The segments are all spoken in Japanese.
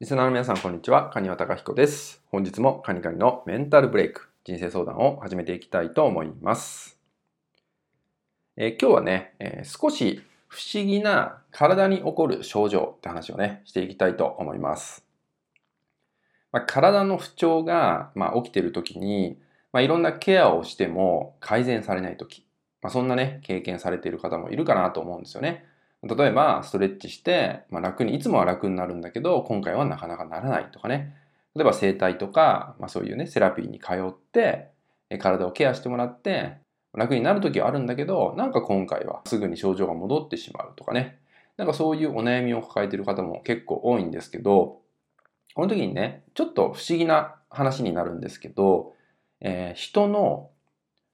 リスナーの皆さん、こんにちは。カニワタカヒコです。本日もカニカニのメンタルブレイク、人生相談を始めていきたいと思います。え今日はね、え少し不思議な体に起こる症状って話をね、していきたいと思います。まあ、体の不調が、まあ、起きている時に、まあ、いろんなケアをしても改善されない時、まあ、そんなね、経験されている方もいるかなと思うんですよね。例えば、ストレッチして、まあ、楽に、いつもは楽になるんだけど、今回はなかなかならないとかね。例えば、整体とか、まあ、そういうね、セラピーに通って、え体をケアしてもらって、楽になる時はあるんだけど、なんか今回はすぐに症状が戻ってしまうとかね。なんかそういうお悩みを抱えている方も結構多いんですけど、この時にね、ちょっと不思議な話になるんですけど、えー人の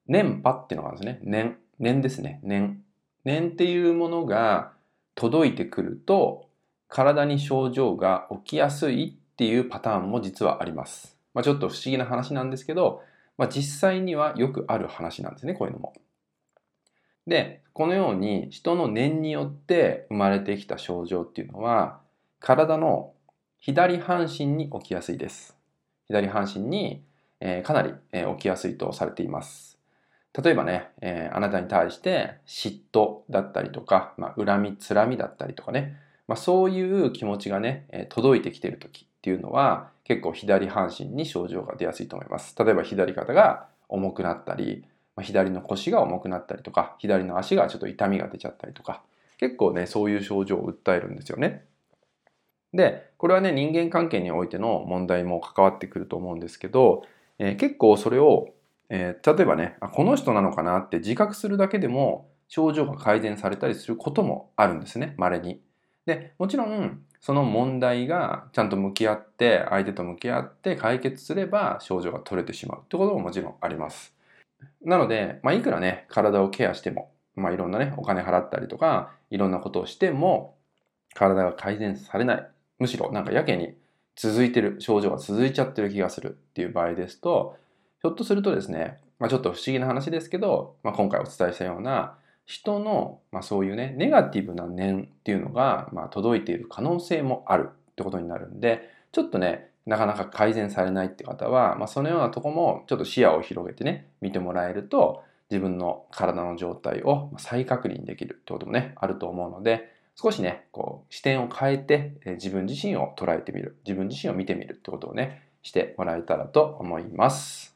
年波っていうのがあるんですね。年。年ですね。年。年っていうものが届いてくると、体に症状が起きやすいっていうパターンも実はあります。まあ、ちょっと不思議な話なんですけど、まあ、実際にはよくある話なんですね、こういうのも。で、このように人の年によって生まれてきた症状っていうのは、体の左半身に起きやすいです。左半身に、えーかなり、えー起きやすいとされています。例えばね、えーあなたに対して嫉妬だったりとか、まあ、恨み、つらみだったりとかね、まあ、そういう気持ちがね、え届いてきている時っていうのは結構左半身に症状が出やすいと思います。例えば左肩が重くなったり、まあ、左の腰が重くなったりとか、左の足がちょっと痛みが出ちゃったりとか、結構ね、そういう症状を訴えるんですよね。で、これはね、人間関係においての問題も関わってくると思うんですけど、えー結構それを、えー例えばねあ、この人なのかなって自覚するだけでも症状が改善されたりすることもあるんですね、稀に。で、もちろん、その問題がちゃんと向き合って、相手と向き合って解決すれば症状が取れてしまうってことももちろんあります。なので、まあ、いくらね、体をケアしても、まあ、いろんなね、お金払ったりとか、いろんなことをしても、体が改善されない。むしろ、なんかやけに続いてる、症状が続いちゃってる気がするっていう場合ですと、ひょっとするとですね、まあ、ちょっと不思議な話ですけど、まあ、今回お伝えしたような、人の、まあ、そういうね、ネガティブな念っていうのが、まあ、届いている可能性もあるってことになるんで、ちょっとね、なかなか改善されないって方は、まあ、そのようなとこもちょっと視野を広げてね、見てもらえると、自分の体の状態を再確認できるってこともね、あると思うので、少しね、こう、視点を変えて、え自分自身を捉えてみる、自分自身を見てみるってことをね、してもらえたらと思います。